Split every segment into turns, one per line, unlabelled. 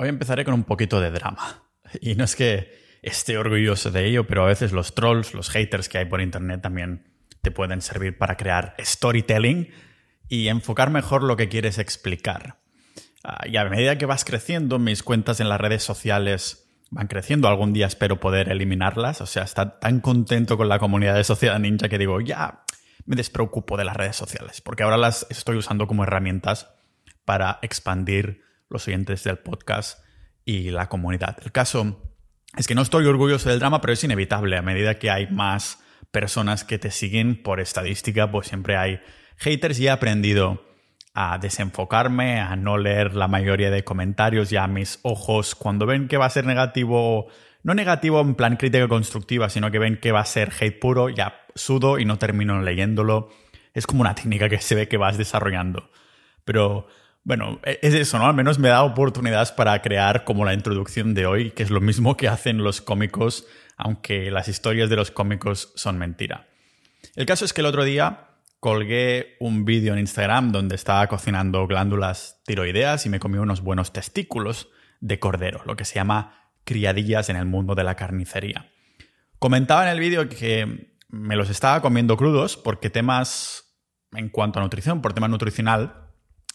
Hoy empezaré con un poquito de drama. Y no es que esté orgulloso de ello, pero a veces los trolls, los haters que hay por internet también te pueden servir para crear storytelling y enfocar mejor lo que quieres explicar. Ah, y a medida que vas creciendo, mis cuentas en las redes sociales van creciendo. Algún día espero poder eliminarlas. O sea, está tan contento con la comunidad de Sociedad Ninja que digo, ya me despreocupo de las redes sociales, porque ahora las estoy usando como herramientas para expandir los oyentes del podcast y la comunidad. El caso es que no estoy orgulloso del drama, pero es inevitable. A medida que hay más personas que te siguen por estadística, pues siempre hay haters y he aprendido a desenfocarme, a no leer la mayoría de comentarios, ya mis ojos cuando ven que va a ser negativo, no negativo en plan crítica constructiva, sino que ven que va a ser hate puro, ya sudo y no termino leyéndolo. Es como una técnica que se ve que vas desarrollando. Pero bueno, e-, es eso, ¿no? Al menos me da oportunidades para crear como la introducción de hoy, que es lo mismo que hacen los cómicos, aunque las historias de los cómicos son mentira. El caso es que el otro día colgué un vídeo en Instagram donde estaba cocinando glándulas tiroideas y me comí unos buenos testículos de cordero, lo que se llama criadillas en el mundo de la carnicería. Comentaba en el vídeo que me los estaba comiendo crudos porque temas en cuanto a nutrición, por tema nutricional,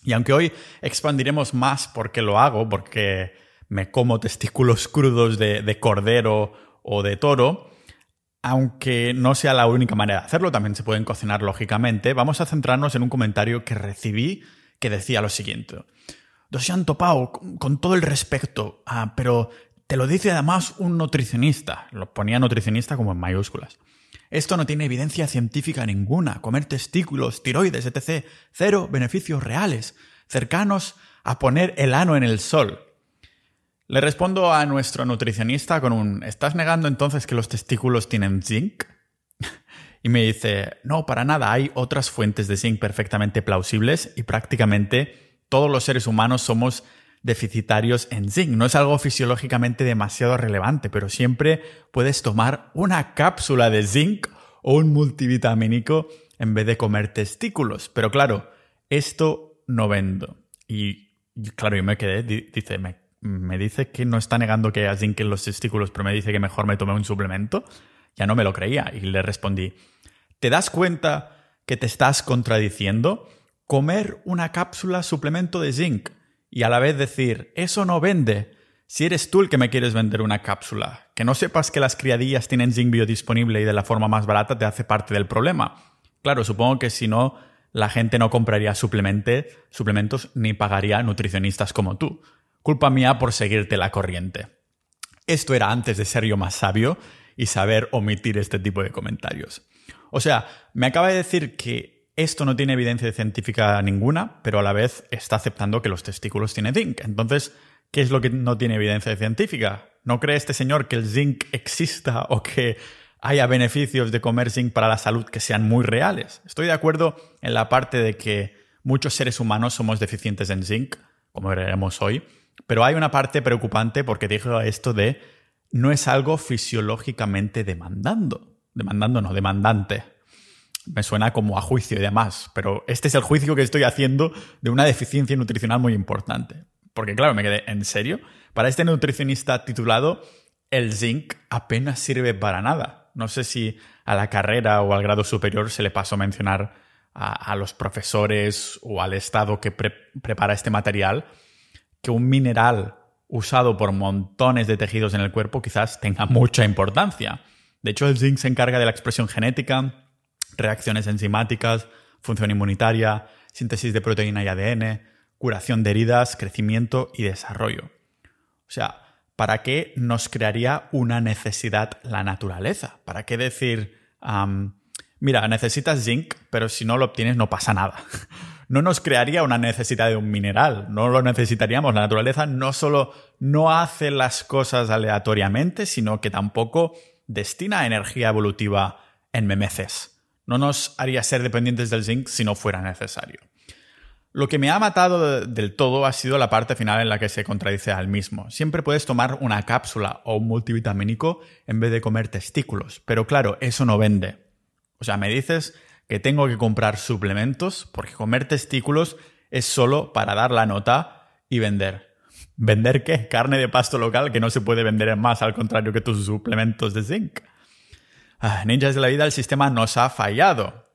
y aunque hoy expandiremos más por qué lo hago, porque me como testículos crudos de, cordero o de toro, aunque no sea la única manera de hacerlo, también se pueden cocinar lógicamente, vamos a centrarnos en un comentario que recibí que decía lo siguiente. Pau, con todo el respeto, ah, pero te lo dice además un nutricionista. Lo ponía nutricionista como en mayúsculas. Esto no tiene evidencia científica ninguna. Comer testículos, tiroides, etc. Cero beneficios reales, cercanos a poner el ano en el sol. Le respondo a nuestro nutricionista con un ¿Estás negando entonces que los testículos tienen zinc? y me dice, no, para nada, hay otras fuentes de zinc perfectamente plausibles y prácticamente todos los seres humanos somos deficitarios en zinc. No es algo fisiológicamente demasiado relevante, pero siempre puedes tomar una cápsula de zinc o un multivitamínico en vez de comer testículos. Pero claro, esto no vendo. Y claro, yo me quedé, dice, me, me dice que no está negando que haya zinc en los testículos, pero me dice que mejor me tome un suplemento. Ya no me lo creía y le respondí, ¿te das cuenta que te estás contradiciendo? Comer una cápsula suplemento de zinc y a la vez decir, eso no vende. Si eres tú el que me quieres vender una cápsula, que no sepas que las criadillas tienen zinc biodisponible y de la forma más barata te hace parte del problema. Claro, supongo que si no, la gente no compraría suplementos ni pagaría nutricionistas como tú. Culpa mía por seguirte la corriente. Esto era antes de ser yo más sabio y saber omitir este tipo de comentarios. O sea, me acaba de decir que esto no tiene evidencia científica ninguna, pero a la vez está aceptando que los testículos tienen zinc. Entonces, ¿qué es lo que no tiene evidencia científica? ¿No cree este señor que el zinc exista o que haya beneficios de comer zinc para la salud que sean muy reales? Estoy de acuerdo en la parte de que muchos seres humanos somos deficientes en zinc, como veremos hoy, pero hay una parte preocupante porque dijo esto de no es algo fisiológicamente demandando. Demandando, no, demandante me suena como a juicio y demás, pero este es el juicio que estoy haciendo de una deficiencia nutricional muy importante. Porque claro, me quedé, ¿en serio? Para este nutricionista titulado, el zinc apenas sirve para nada. No sé si a la carrera o al grado superior se le pasó a mencionar a, los profesores o al Estado que prepara este material que un mineral usado por montones de tejidos en el cuerpo quizás tenga mucha importancia. De hecho, el zinc se encarga de la expresión genética, reacciones enzimáticas, función inmunitaria, síntesis de proteína y ADN, curación de heridas, crecimiento y desarrollo. O sea, ¿para qué nos crearía una necesidad la naturaleza? ¿Para qué decir, mira, necesitas zinc, pero si no lo obtienes no pasa nada? No nos crearía una necesidad de un mineral, no lo necesitaríamos. La naturaleza no solo no hace las cosas aleatoriamente, sino que tampoco destina energía evolutiva en memeces no nos haría ser dependientes del zinc si no fuera necesario. Lo que me ha matado del todo ha sido la parte final en la que se contradice al mismo. Siempre puedes tomar una cápsula o un multivitamínico en vez de comer testículos, pero claro, eso no vende. O sea, me dices que tengo que comprar suplementos porque comer testículos es solo para dar la nota y vender. ¿Vender qué? Carne de pasto local que no se puede vender en más, al contrario que tus suplementos de zinc. Ah, ninjas de la vida, el sistema nos ha fallado.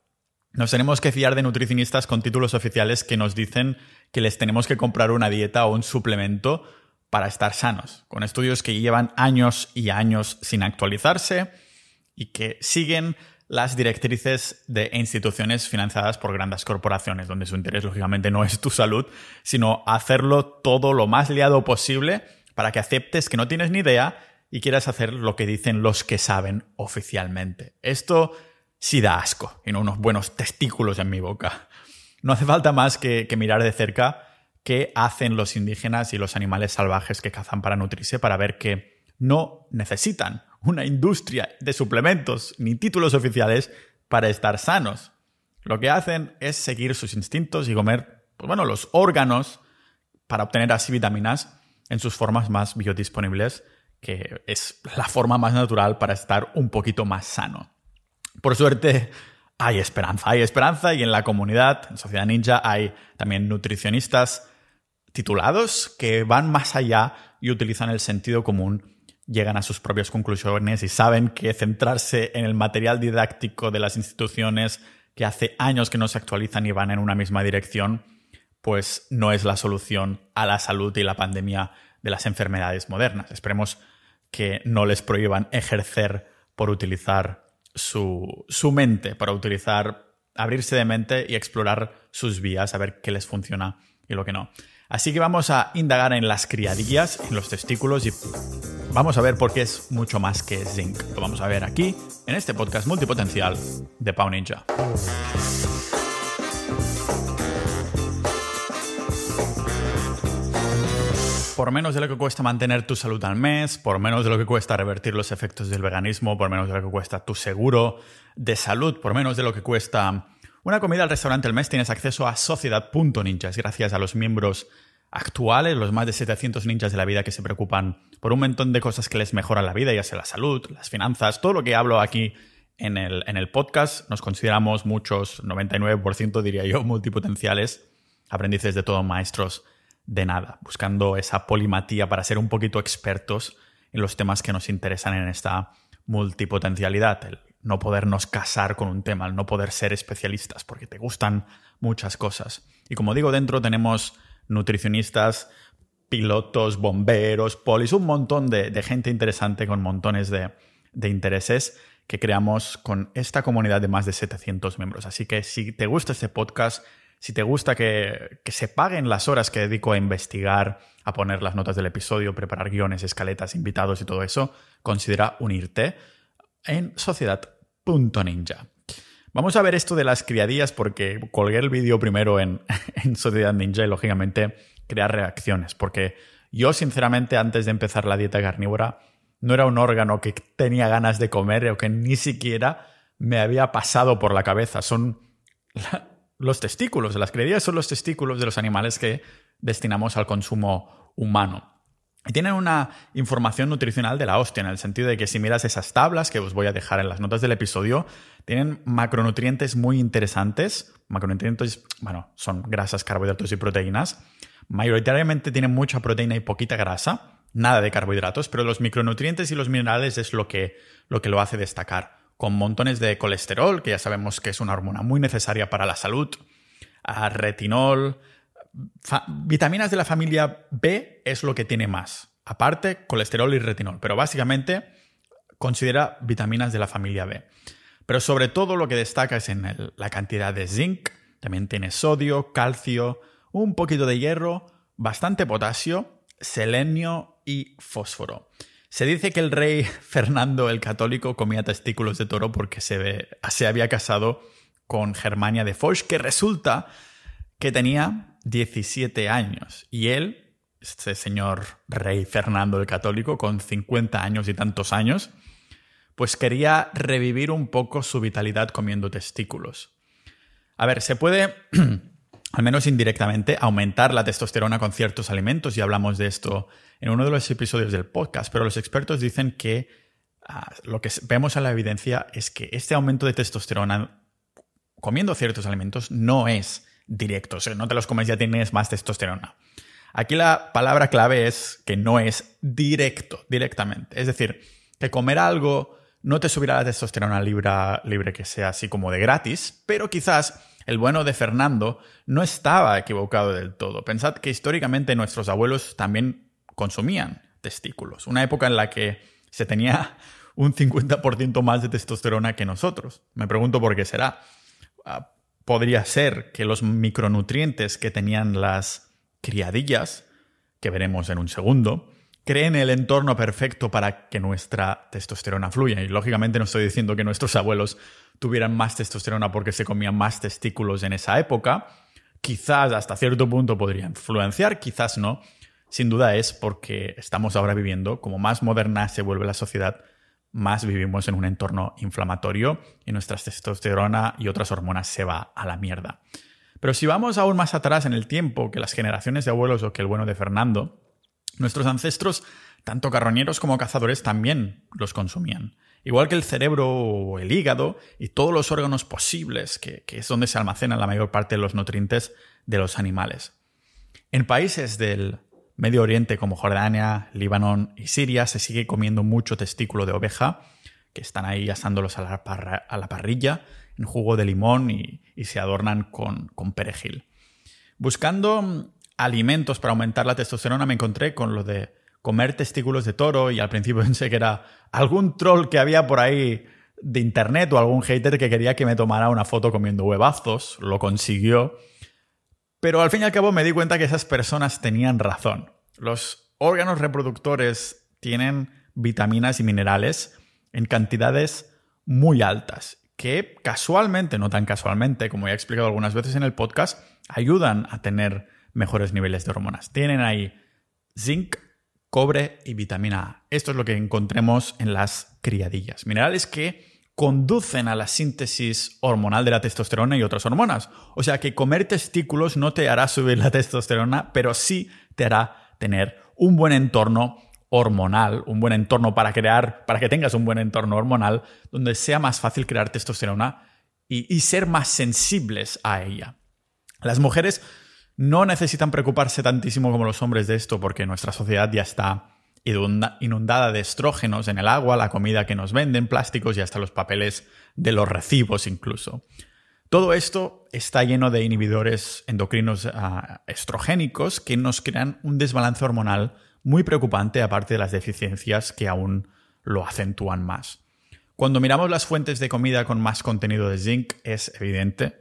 Nos tenemos que fiar de nutricionistas con títulos oficiales que nos dicen que les tenemos que comprar una dieta o un suplemento para estar sanos, con estudios que llevan años y años sin actualizarse y que siguen las directrices de instituciones financiadas por grandes corporaciones, donde su interés lógicamente no es tu salud, sino hacerlo todo lo más liado posible para que aceptes que no tienes ni idea y quieras hacer lo que dicen los que saben oficialmente. Esto sí da asco y no unos buenos testículos en mi boca. No hace falta más que, mirar de cerca qué hacen los indígenas y los animales salvajes que cazan para nutrirse para ver que no necesitan una industria de suplementos ni títulos oficiales para estar sanos. Lo que hacen es seguir sus instintos y comer, pues bueno, los órganos para obtener así vitaminas en sus formas más biodisponibles, que es la forma más natural para estar un poquito más sano. Por suerte, hay esperanza, hay esperanza y en la comunidad, en Sociedad Ninja, hay también nutricionistas titulados que van más allá y utilizan el sentido común llegan a sus propias conclusiones y saben que centrarse en el material didáctico de las instituciones que hace años que no se actualizan y van en una misma dirección, pues no es la solución a la salud y la pandemia de las enfermedades modernas. Esperemos que no les prohíban ejercer por utilizar su, su mente, para utilizar, abrirse de mente y explorar sus vías, a ver qué les funciona y lo que no. Así que vamos a indagar en las criadillas, en los testículos y vamos a ver por qué es mucho más que zinc. Lo vamos a ver aquí, en este podcast multipotencial de Pau Ninja. Por menos de lo que cuesta mantener tu salud al mes, por menos de lo que cuesta revertir los efectos del veganismo, por menos de lo que cuesta tu seguro de salud, por menos de lo que cuesta una comida al restaurante al mes tienes acceso a sociedad.ninjas gracias a los miembros actuales, los más de 700 ninjas de la vida que se preocupan por un montón de cosas que les mejoran la vida, ya sea la salud, las finanzas, todo lo que hablo aquí en el, en el podcast. Nos consideramos muchos, 99% diría yo, multipotenciales, aprendices de todo, maestros de nada, buscando esa polimatía para ser un poquito expertos en los temas que nos interesan en esta multipotencialidad, el no podernos casar con un tema, el no poder ser especialistas, porque te gustan muchas cosas. Y como digo, dentro tenemos nutricionistas, pilotos, bomberos, polis, un montón de, gente interesante con montones de, de intereses que creamos con esta comunidad de más de 700 miembros. Así que si te gusta este podcast, si te gusta que, se paguen las horas que dedico a investigar, a poner las notas del episodio, preparar guiones, escaletas, invitados y todo eso, considera unirte en sociedad.ninja. Vamos a ver esto de las criadillas porque colgué el vídeo primero en, en Sociedad Ninja y lógicamente crea reacciones. Porque yo, sinceramente, antes de empezar la dieta carnívora, no era un órgano que tenía ganas de comer o que ni siquiera me había pasado por la cabeza. Son los testículos. Las criadillas son los testículos de los animales que destinamos al consumo humano. Y tienen una información nutricional de la hostia, en el sentido de que si miras esas tablas que os voy a dejar en las notas del episodio, tienen macronutrientes muy interesantes. Macronutrientes, bueno, son grasas, carbohidratos y proteínas. Mayoritariamente tienen mucha proteína y poquita grasa, nada de carbohidratos, pero los micronutrientes y los minerales es lo que lo, que lo hace destacar. Con montones de colesterol, que ya sabemos que es una hormona muy necesaria para la salud, a retinol, vitaminas de la familia B es lo que tiene más. Aparte, colesterol y retinol. Pero básicamente considera vitaminas de la familia B. Pero sobre todo lo que destaca es en la cantidad de zinc. También tiene sodio, calcio, un poquito de hierro, bastante potasio, selenio y fósforo. Se dice que el rey Fernando el Católico comía testículos de toro porque se, se había casado con Germania de Foch, que resulta que tenía 17 años y él, este señor rey Fernando el Católico, con 50 años y tantos años, pues quería revivir un poco su vitalidad comiendo testículos. A ver, se puede, al menos indirectamente, aumentar la testosterona con ciertos alimentos y hablamos de esto en uno de los episodios del podcast, pero los expertos dicen que ah, lo que vemos en la evidencia es que este aumento de testosterona comiendo ciertos alimentos no es directos. no te los comes ya tienes más testosterona. Aquí la palabra clave es que no es directo, directamente. Es decir, que comer algo no te subirá la testosterona libre, libre que sea así como de gratis, pero quizás el bueno de Fernando no estaba equivocado del todo. Pensad que históricamente nuestros abuelos también consumían testículos. Una época en la que se tenía un 50% más de testosterona que nosotros. Me pregunto por qué será. Ah, podría ser que los micronutrientes que tenían las criadillas, que veremos en un segundo, creen el entorno perfecto para que nuestra testosterona fluya. Y lógicamente no estoy diciendo que nuestros abuelos tuvieran más testosterona porque se comían más testículos en esa época. Quizás hasta cierto punto podría influenciar, quizás no. Sin duda es porque estamos ahora viviendo, como más moderna se vuelve la sociedad, más vivimos en un entorno inflamatorio y nuestra testosterona y otras hormonas se va a la mierda. Pero si vamos aún más atrás en el tiempo que las generaciones de abuelos o que el bueno de Fernando, nuestros ancestros, tanto carroñeros como cazadores, también los consumían. Igual que el cerebro o el hígado y todos los órganos posibles, que, que es donde se almacenan la mayor parte de los nutrientes de los animales. En países del Medio Oriente como Jordania, Líbano y Siria se sigue comiendo mucho testículo de oveja, que están ahí asándolos a la, parrilla en jugo de limón y, se adornan con, con, perejil. Buscando mm, alimentos para aumentar la testosterona me encontré con lo de comer testículos de toro y al principio pensé que era algún troll que había por ahí de internet o algún hater que quería que me tomara una foto comiendo huevazos, lo consiguió pero al fin y al cabo me di cuenta que esas personas tenían razón. Los órganos reproductores tienen vitaminas y minerales en cantidades muy altas, que casualmente, no tan casualmente, como ya he explicado algunas veces en el podcast, ayudan a tener mejores niveles de hormonas. Tienen ahí zinc, cobre y vitamina A. Esto es lo que encontremos en las criadillas. Minerales que conducen a la síntesis hormonal de la testosterona y otras hormonas. O sea que comer testículos no te hará subir la testosterona, pero sí te hará tener un buen entorno hormonal, un buen entorno para crear, para que tengas un buen entorno hormonal donde sea más fácil crear testosterona y, ser más sensibles a ella. Las mujeres no necesitan preocuparse tantísimo como los hombres de esto porque nuestra sociedad ya está inundada de estrógenos en el agua, la comida que nos venden, plásticos y hasta los papeles de los recibos incluso. Todo esto está lleno de inhibidores endocrinos ah, estrogénicos que nos crean un desbalance hormonal muy preocupante aparte de las deficiencias que aún lo acentúan más. Cuando miramos las fuentes de comida con más contenido de zinc es evidente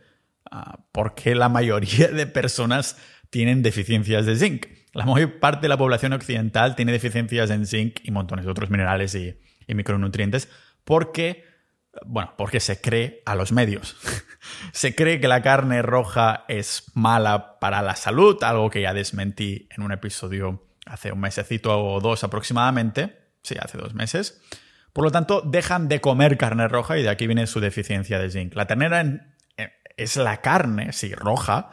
uh, por qué la mayoría de personas tienen deficiencias de zinc. La mayor parte de la población occidental tiene deficiencias en zinc y montones de otros minerales y, micronutrientes porque, bueno, porque se cree a los medios. se cree que la carne roja es mala para la salud, algo que ya desmentí en un episodio hace un mesecito o dos aproximadamente. Sí, hace dos meses. Por lo tanto, dejan de comer carne roja y de aquí viene su deficiencia de zinc. La ternera eh, es la carne, sí, roja,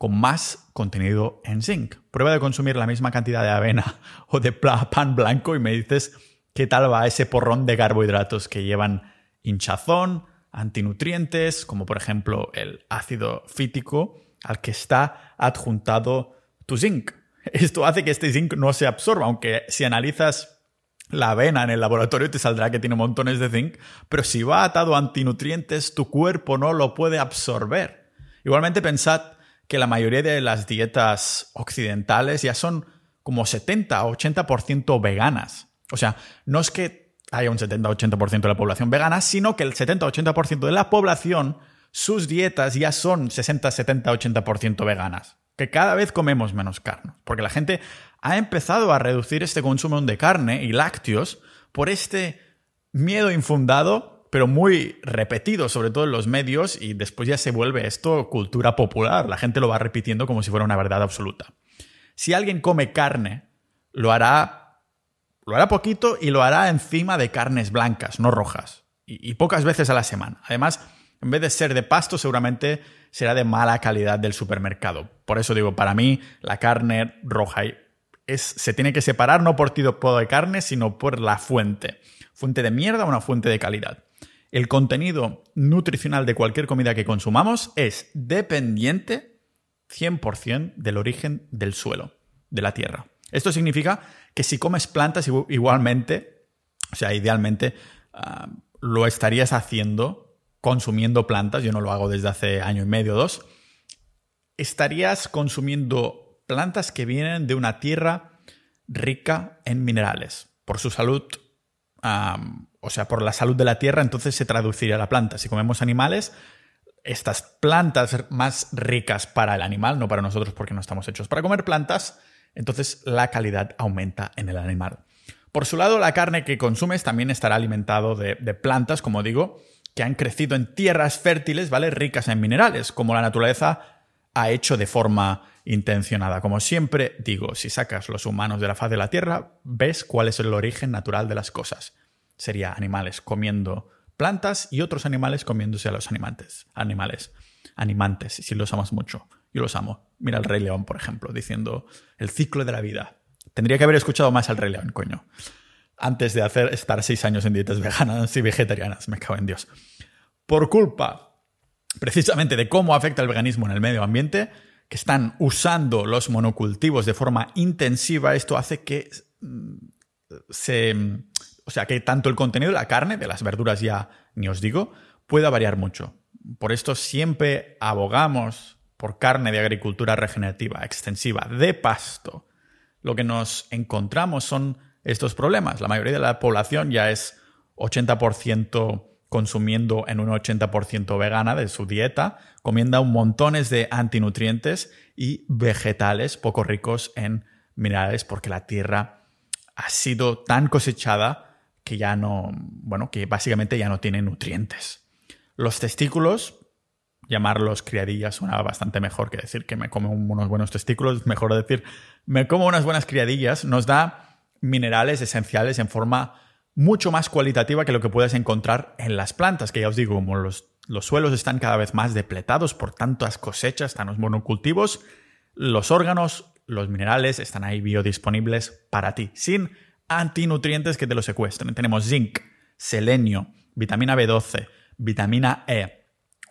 con más contenido en zinc. Prueba de consumir la misma cantidad de avena o de pan blanco y me dices qué tal va ese porrón de carbohidratos que llevan hinchazón, antinutrientes, como por ejemplo el ácido fítico al que está adjuntado tu zinc. Esto hace que este zinc no se absorba, aunque si analizas la avena en el laboratorio te saldrá que tiene montones de zinc, pero si va atado a antinutrientes, tu cuerpo no lo puede absorber. Igualmente pensad que la mayoría de las dietas occidentales ya son como 70 o 80% veganas. O sea, no es que haya un 70-80% de la población vegana, sino que el 70-80% de la población, sus dietas ya son 60, 70, 80% veganas. Que cada vez comemos menos carne. Porque la gente ha empezado a reducir este consumo de carne y lácteos por este miedo infundado pero muy repetido, sobre todo en los medios, y después ya se vuelve esto cultura popular. La gente lo va repitiendo como si fuera una verdad absoluta. Si alguien come carne, lo hará, lo hará poquito y lo hará encima de carnes blancas, no rojas, y, pocas veces a la semana. Además, en vez de ser de pasto, seguramente será de mala calidad del supermercado. Por eso digo, para mí, la carne roja es, se tiene que separar no por tipo de carne, sino por la fuente. Fuente de mierda o una fuente de calidad el contenido nutricional de cualquier comida que consumamos es dependiente 100% del origen del suelo. de la tierra. Esto significa que si comes plantas igualmente, o sea, idealmente, ah, lo estarías haciendo consumiendo plantas, yo no lo hago desde hace año y medio o dos, estarías consumiendo plantas que vienen de una tierra rica en minerales. Por su salud, o sea, por la salud de la tierra, entonces se traduciría la planta. Si comemos animales, estas plantas más ricas para el animal, no para nosotros porque no estamos hechos para comer plantas, entonces la calidad aumenta en el animal. Por su lado, la carne que consumes también estará alimentado de, de plantas, como digo, que han crecido en tierras fértiles, ¿vale? Ricas en minerales, como la naturaleza ha hecho de forma intencionada. Como siempre digo, si sacas los humanos de la faz de la Tierra, ves cuál es el origen natural de las cosas. Sería animales comiendo plantas y otros animales comiéndose a los animantes. Animales. Animantes, si los amas mucho. Yo los amo. Mira el Rey León, por ejemplo, diciendo el ciclo de la vida. Tendría que haber escuchado más al Rey León, coño. Antes de hacer estar seis años en dietas veganas y vegetarianas, me cago en Dios. Por culpa precisamente de cómo afecta el veganismo en el medio ambiente, que están usando los monocultivos de forma intensiva, esto hace que mm, se. O sea, que tanto el contenido de la carne, de las verduras ya ni os digo, pueda variar mucho. Por esto siempre abogamos por carne de agricultura regenerativa, extensiva, de pasto. Lo que nos encontramos son estos problemas. La mayoría de la población ya es 80% consumiendo en un 80% vegana de su dieta, comiendo montones de antinutrientes y vegetales poco ricos en minerales porque la tierra ha sido tan cosechada que ya no, bueno, que básicamente ya no tiene nutrientes. Los testículos, llamarlos criadillas suena bastante mejor que decir que me como unos buenos testículos, mejor decir me como unas buenas criadillas, nos da minerales esenciales en forma mucho más cualitativa que lo que puedes encontrar en las plantas, que ya os digo, como los, los suelos están cada vez más depletados por tantas cosechas, tantos monocultivos, los órganos, los minerales están ahí biodisponibles para ti, sin antinutrientes que te los secuestren. Tenemos zinc, selenio, vitamina B12, vitamina E,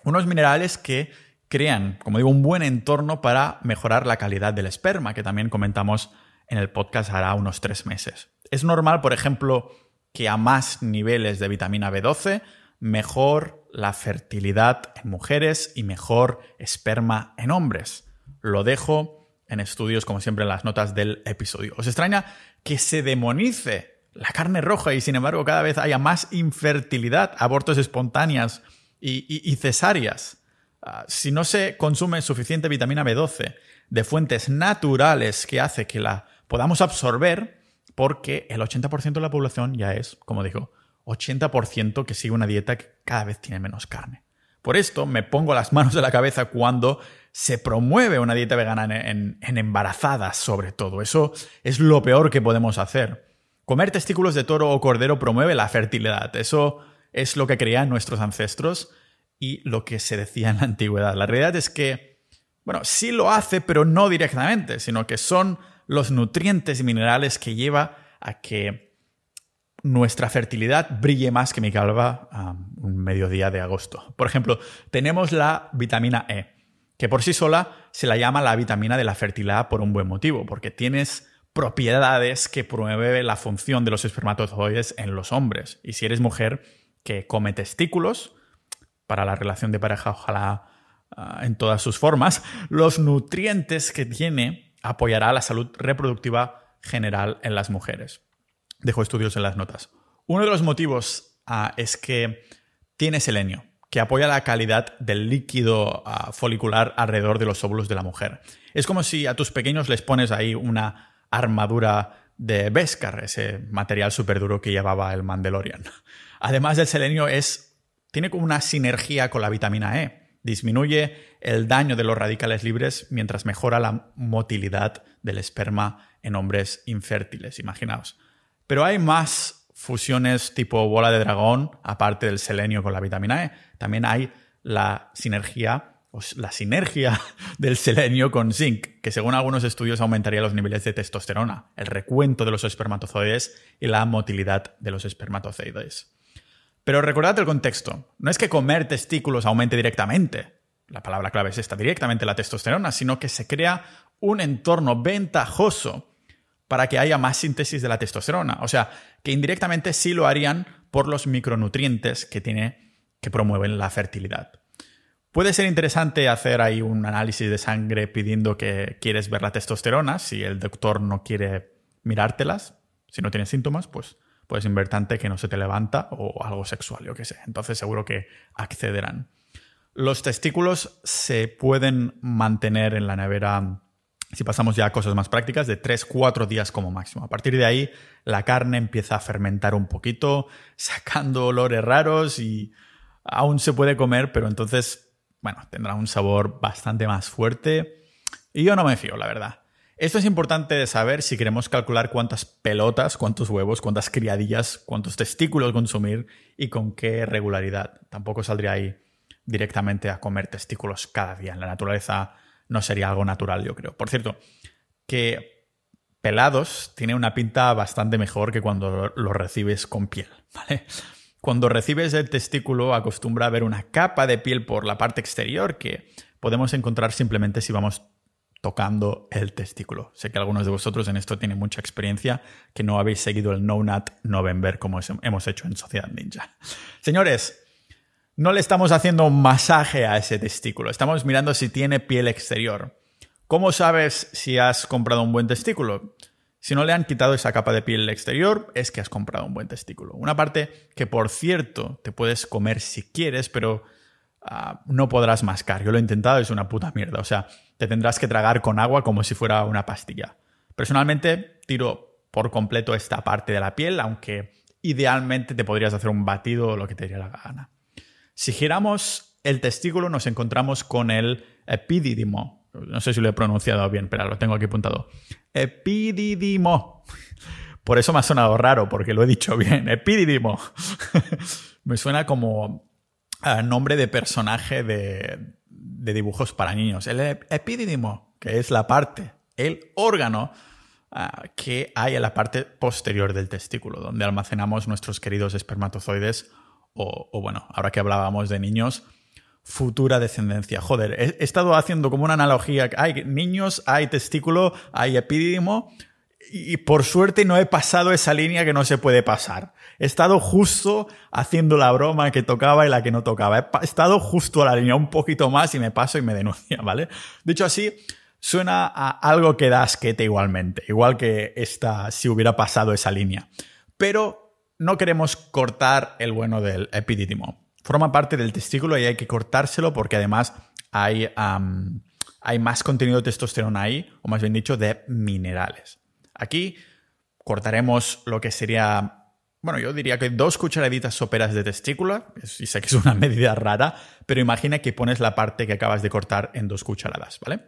unos minerales que crean, como digo, un buen entorno para mejorar la calidad del esperma, que también comentamos en el podcast hará unos tres meses. Es normal, por ejemplo, que a más niveles de vitamina B12, mejor la fertilidad en mujeres y mejor esperma en hombres. Lo dejo en estudios, como siempre, en las notas del episodio. ¿Os extraña que se demonice la carne roja y sin embargo cada vez haya más infertilidad, abortos espontáneas y, cesáreas? Ah, si no se consume suficiente vitamina B12 de fuentes naturales que hace que la podamos absorber, porque el 80% de la población ya es, como digo, 80% que sigue una dieta que cada vez tiene menos carne. Por esto me pongo las manos de la cabeza cuando se promueve una dieta vegana en, embarazadas, sobre todo. Eso es lo peor que podemos hacer. Comer testículos de toro o cordero promueve la fertilidad. Eso es lo que creían nuestros ancestros y lo que se decía en la antigüedad. La realidad es que, bueno, sí lo hace, pero no directamente, sino que son los nutrientes y minerales que lleva a que nuestra fertilidad brille más que mi calva a un mediodía de agosto. Por ejemplo, tenemos la vitamina E, que por sí sola se la llama la vitamina de la fertilidad por un buen motivo, porque tienes propiedades que promueven la función de los espermatozoides en los hombres. Y si eres mujer que come testículos, para la relación de pareja, ojalá ah, en todas sus formas, los nutrientes que tiene apoyará la salud reproductiva general en las mujeres. Dejo estudios en las notas. Uno de los motivos ah, es que tiene selenio, que apoya la calidad del líquido ah, folicular alrededor de los óvulos de la mujer. Es como si a tus pequeños les pones ahí una armadura de Beskar, ese material súper duro que llevaba el Mandalorian. Además del selenio, es, tiene como una sinergia con la vitamina E Disminuye el daño de los radicales libres mientras mejora la motilidad del esperma en hombres infértiles, imaginaos. Pero hay más fusiones tipo bola de dragón, aparte del selenio con la vitamina E. También hay la sinergia, la sinergia del selenio con zinc, que según algunos estudios aumentaría los niveles de testosterona, el recuento de los espermatozoides y la motilidad de los espermatozoides. Pero recordad el contexto. No es que comer testículos aumente directamente, la palabra clave es esta, directamente la testosterona, sino que se crea un entorno ventajoso para que haya más síntesis de la testosterona. O sea, que indirectamente sí lo harían por los micronutrientes que tiene que promueven la fertilidad. Puede ser interesante hacer ahí un análisis de sangre pidiendo que quieres ver la testosterona. Si el doctor no quiere mirártelas, si no tienes síntomas, pues puedes invertante que no se te levanta o algo sexual, yo qué sé. Entonces seguro que accederán. Los testículos se pueden mantener en la nevera, si pasamos ya a cosas más prácticas, de 3-4 días como máximo. A partir de ahí, la carne empieza a fermentar un poquito, sacando olores raros y aún se puede comer, pero entonces bueno, tendrá un sabor bastante más fuerte. Y yo no me fío, la verdad. Esto es importante de saber si queremos calcular cuántas pelotas, cuántos huevos, cuántas criadillas, cuántos testículos consumir y con qué regularidad. Tampoco saldría ahí directamente a comer testículos cada día. En la naturaleza no sería algo natural, yo creo. Por cierto, que pelados tiene una pinta bastante mejor que cuando los recibes con piel, ¿vale? Cuando recibes el testículo acostumbra a haber una capa de piel por la parte exterior que podemos encontrar simplemente si vamos tocando el testículo. Sé que algunos de vosotros en esto tienen mucha experiencia, que no habéis seguido el No Nut November como hemos hecho en Sociedad Ninja. Señores, no le estamos haciendo un masaje a ese testículo, estamos mirando si tiene piel exterior. ¿Cómo sabes si has comprado un buen testículo? Si no le han quitado esa capa de piel exterior, es que has comprado un buen testículo. Una parte que, por cierto, te puedes comer si quieres, pero ah, no podrás mascar. Yo lo he intentado, es una puta mierda. O sea, te tendrás que tragar con agua como si fuera una pastilla. Personalmente, tiro por completo esta parte de la piel, aunque idealmente te podrías hacer un batido o lo que te diera la gana. Si giramos el testículo, nos encontramos con el epidídimo, no sé si lo he pronunciado bien, pero lo tengo aquí apuntado. Epididimo. Por eso me ha sonado raro, porque lo he dicho bien. Epididimo. me suena como nombre de personaje de, dibujos para niños. El epididimo, que es la parte, el órgano ah, que hay en la parte posterior del testículo, donde almacenamos nuestros queridos espermatozoides o, bueno, ahora que hablábamos de niños, futura descendencia. Joder, he, estado haciendo como una analogía. Hay niños, hay testículo, hay epidídimo. Y, por suerte no he pasado esa línea que no se puede pasar. He estado justo haciendo la broma que tocaba y la que no tocaba. He estado justo a la línea, un poquito más y me paso y me denuncia, ¿vale? Dicho así, suena a algo que da asquete igualmente. Igual que esta, si hubiera pasado esa línea. Pero no queremos cortar el bueno del epidídimo forma parte del testículo y hay que cortárselo porque además hay, hay más contenido de testosterona ahí, o más bien dicho, de minerales. Aquí cortaremos lo que sería, bueno, yo diría que dos cucharaditas soperas de testículo, y sé que es una medida rara, pero imagina que pones la parte que acabas de cortar en dos cucharadas, ¿vale?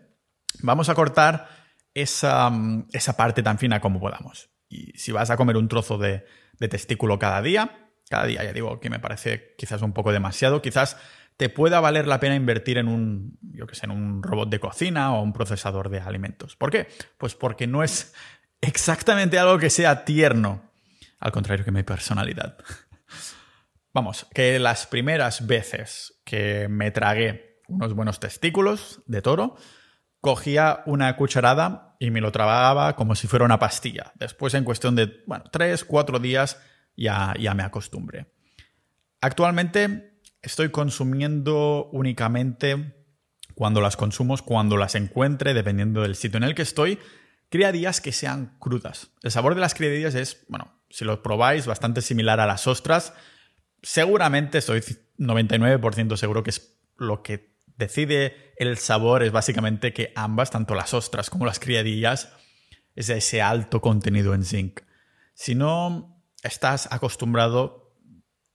Vamos a cortar esa, esa parte tan fina como podamos. Y si vas a comer un trozo de, testículo cada día, cada día, ya digo, que me parece quizás un poco demasiado. Quizás te pueda valer la pena invertir en un, yo que sé, en un robot de cocina o un procesador de alimentos. ¿Por qué? Pues porque no es exactamente algo que sea tierno, al contrario que mi personalidad. Vamos, que las primeras veces que me tragué unos buenos testículos de toro, cogía una cucharada y me lo trababa como si fuera una pastilla. Después, en cuestión de, bueno, tres, cuatro días, ya, ya me acostumbré. Actualmente estoy consumiendo únicamente cuando las consumo, cuando las encuentre, dependiendo del sitio en el que estoy, criadillas que sean crudas. El sabor de las criadillas es, bueno, si lo probáis, bastante similar a las ostras. Seguramente estoy 99% seguro que es lo que decide el sabor, es básicamente que ambas, tanto las ostras como las criadillas, es ese alto contenido en zinc. Si no estás acostumbrado,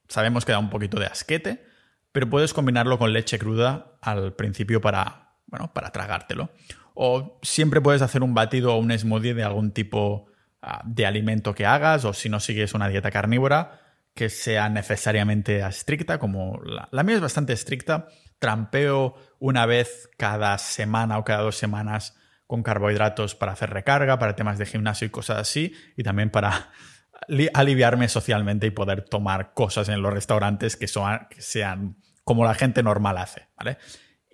sabemos que da un poquito de asquete, pero puedes combinarlo con leche cruda al principio para, bueno, para tragártelo. O siempre puedes hacer un batido o un smoothie de algún tipo ah, de alimento que hagas, o si no sigues una dieta carnívora que sea necesariamente estricta, como la, la mía es bastante estricta, trampeo una vez cada semana o cada dos semanas con carbohidratos para hacer recarga, para temas de gimnasio y cosas así, y también para aliviarme socialmente y poder tomar cosas en los restaurantes que, son, que sean como la gente normal hace, ¿vale?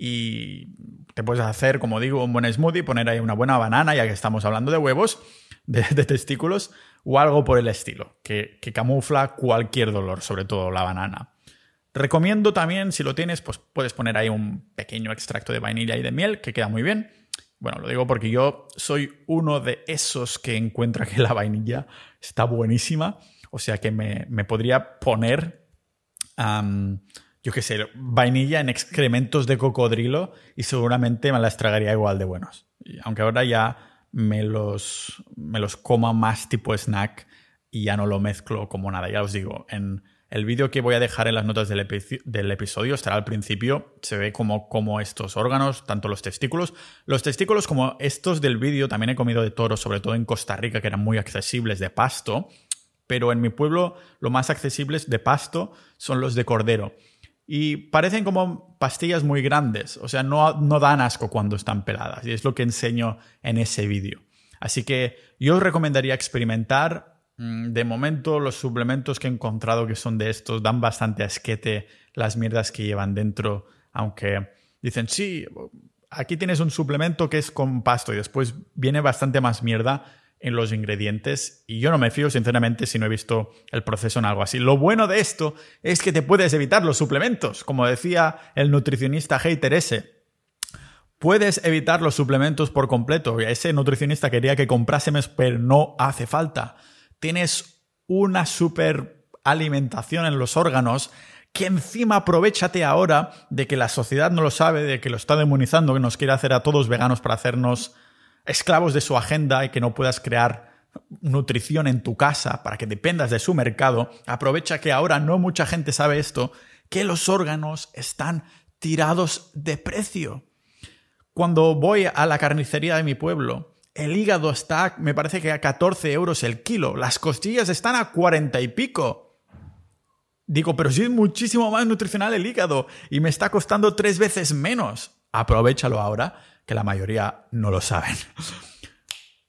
y te puedes hacer, como digo, un buen smoothie, poner ahí una buena banana, ya que estamos hablando de huevos, de, testículos, o algo por el estilo, que, que camufla cualquier dolor, sobre todo la banana. Recomiendo también, si lo tienes, pues puedes poner ahí un pequeño extracto de vainilla y de miel, que queda muy bien. Bueno, lo digo porque yo soy uno de esos que encuentra que la vainilla está buenísima. O sea que me, podría poner, yo qué sé, vainilla en excrementos de cocodrilo y seguramente me las tragaría igual de buenos. Aunque ahora ya me los, me los coma más tipo snack y ya no lo mezclo como nada. Ya os digo, en el vídeo que voy a dejar en las notas del, episodio estará al principio. Se ve como, estos órganos, tanto los testículos. Los testículos como estos del vídeo también he comido de toro, sobre todo en Costa Rica, que eran muy accesibles de pasto. Pero en mi pueblo lo más accesibles de pasto son los de cordero. Y parecen como pastillas muy grandes. O sea, no, no dan asco cuando están peladas. Y es lo que enseño en ese vídeo. Así que yo os recomendaría experimentar de momento, los suplementos que he encontrado que son de estos dan bastante asquete las mierdas que llevan dentro, aunque dicen, sí, aquí tienes un suplemento que es con pasto y después viene bastante más mierda en los ingredientes y yo no me fío sinceramente si no he visto el proceso en algo así. Lo bueno de esto es que te puedes evitar los suplementos, como decía el nutricionista hater ese. Puedes evitar los suplementos por completo. Ese nutricionista quería que comprásemos, pero no hace falta tienes una super alimentación en los órganos que encima aprovechate ahora de que la sociedad no lo sabe, de que lo está demonizando, que nos quiere hacer a todos veganos para hacernos esclavos de su agenda y que no puedas crear nutrición en tu casa para que dependas de su mercado, aprovecha que ahora no mucha gente sabe esto, que los órganos están tirados de precio. Cuando voy a la carnicería de mi pueblo el hígado está, me parece que a 14 euros el kilo. Las costillas están a 40 y pico. Digo, pero si es muchísimo más nutricional el hígado y me está costando tres veces menos. Aprovechalo ahora, que la mayoría no lo saben.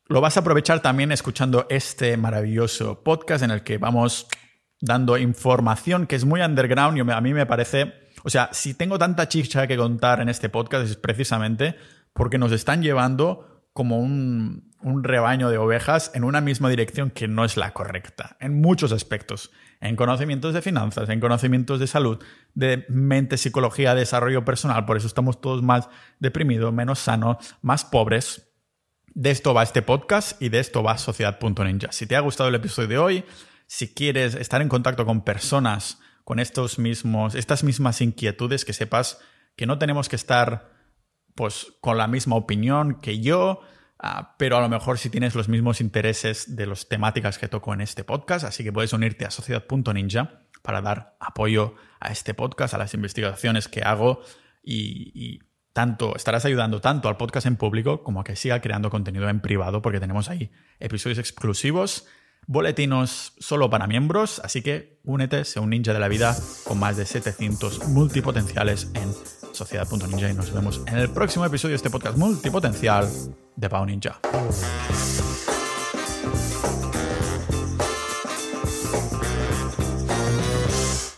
Lo vas a aprovechar también escuchando este maravilloso podcast en el que vamos dando información que es muy underground y a mí me parece, o sea, si tengo tanta chicha que contar en este podcast es precisamente porque nos están llevando como un, rebaño de ovejas en una misma dirección que no es la correcta, en muchos aspectos, en conocimientos de finanzas, en conocimientos de salud, de mente, psicología, desarrollo personal, por eso estamos todos más deprimidos, menos sanos, más pobres. De esto va este podcast y de esto va Sociedad.ninja. Si te ha gustado el episodio de hoy, si quieres estar en contacto con personas con estos mismos, estas mismas inquietudes, que sepas que no tenemos que estar pues con la misma opinión que yo, ah, pero a lo mejor si tienes los mismos intereses de las temáticas que toco en este podcast, así que puedes unirte a sociedad.ninja para dar apoyo a este podcast, a las investigaciones que hago y, y tanto estarás ayudando tanto al podcast en público como a que siga creando contenido en privado porque tenemos ahí episodios exclusivos boletinos solo para miembros, así que únete, sé un ninja de la vida con más de 700 multipotenciales en sociedad.ninja y nos vemos en el próximo episodio de este podcast multipotencial de Pau Ninja.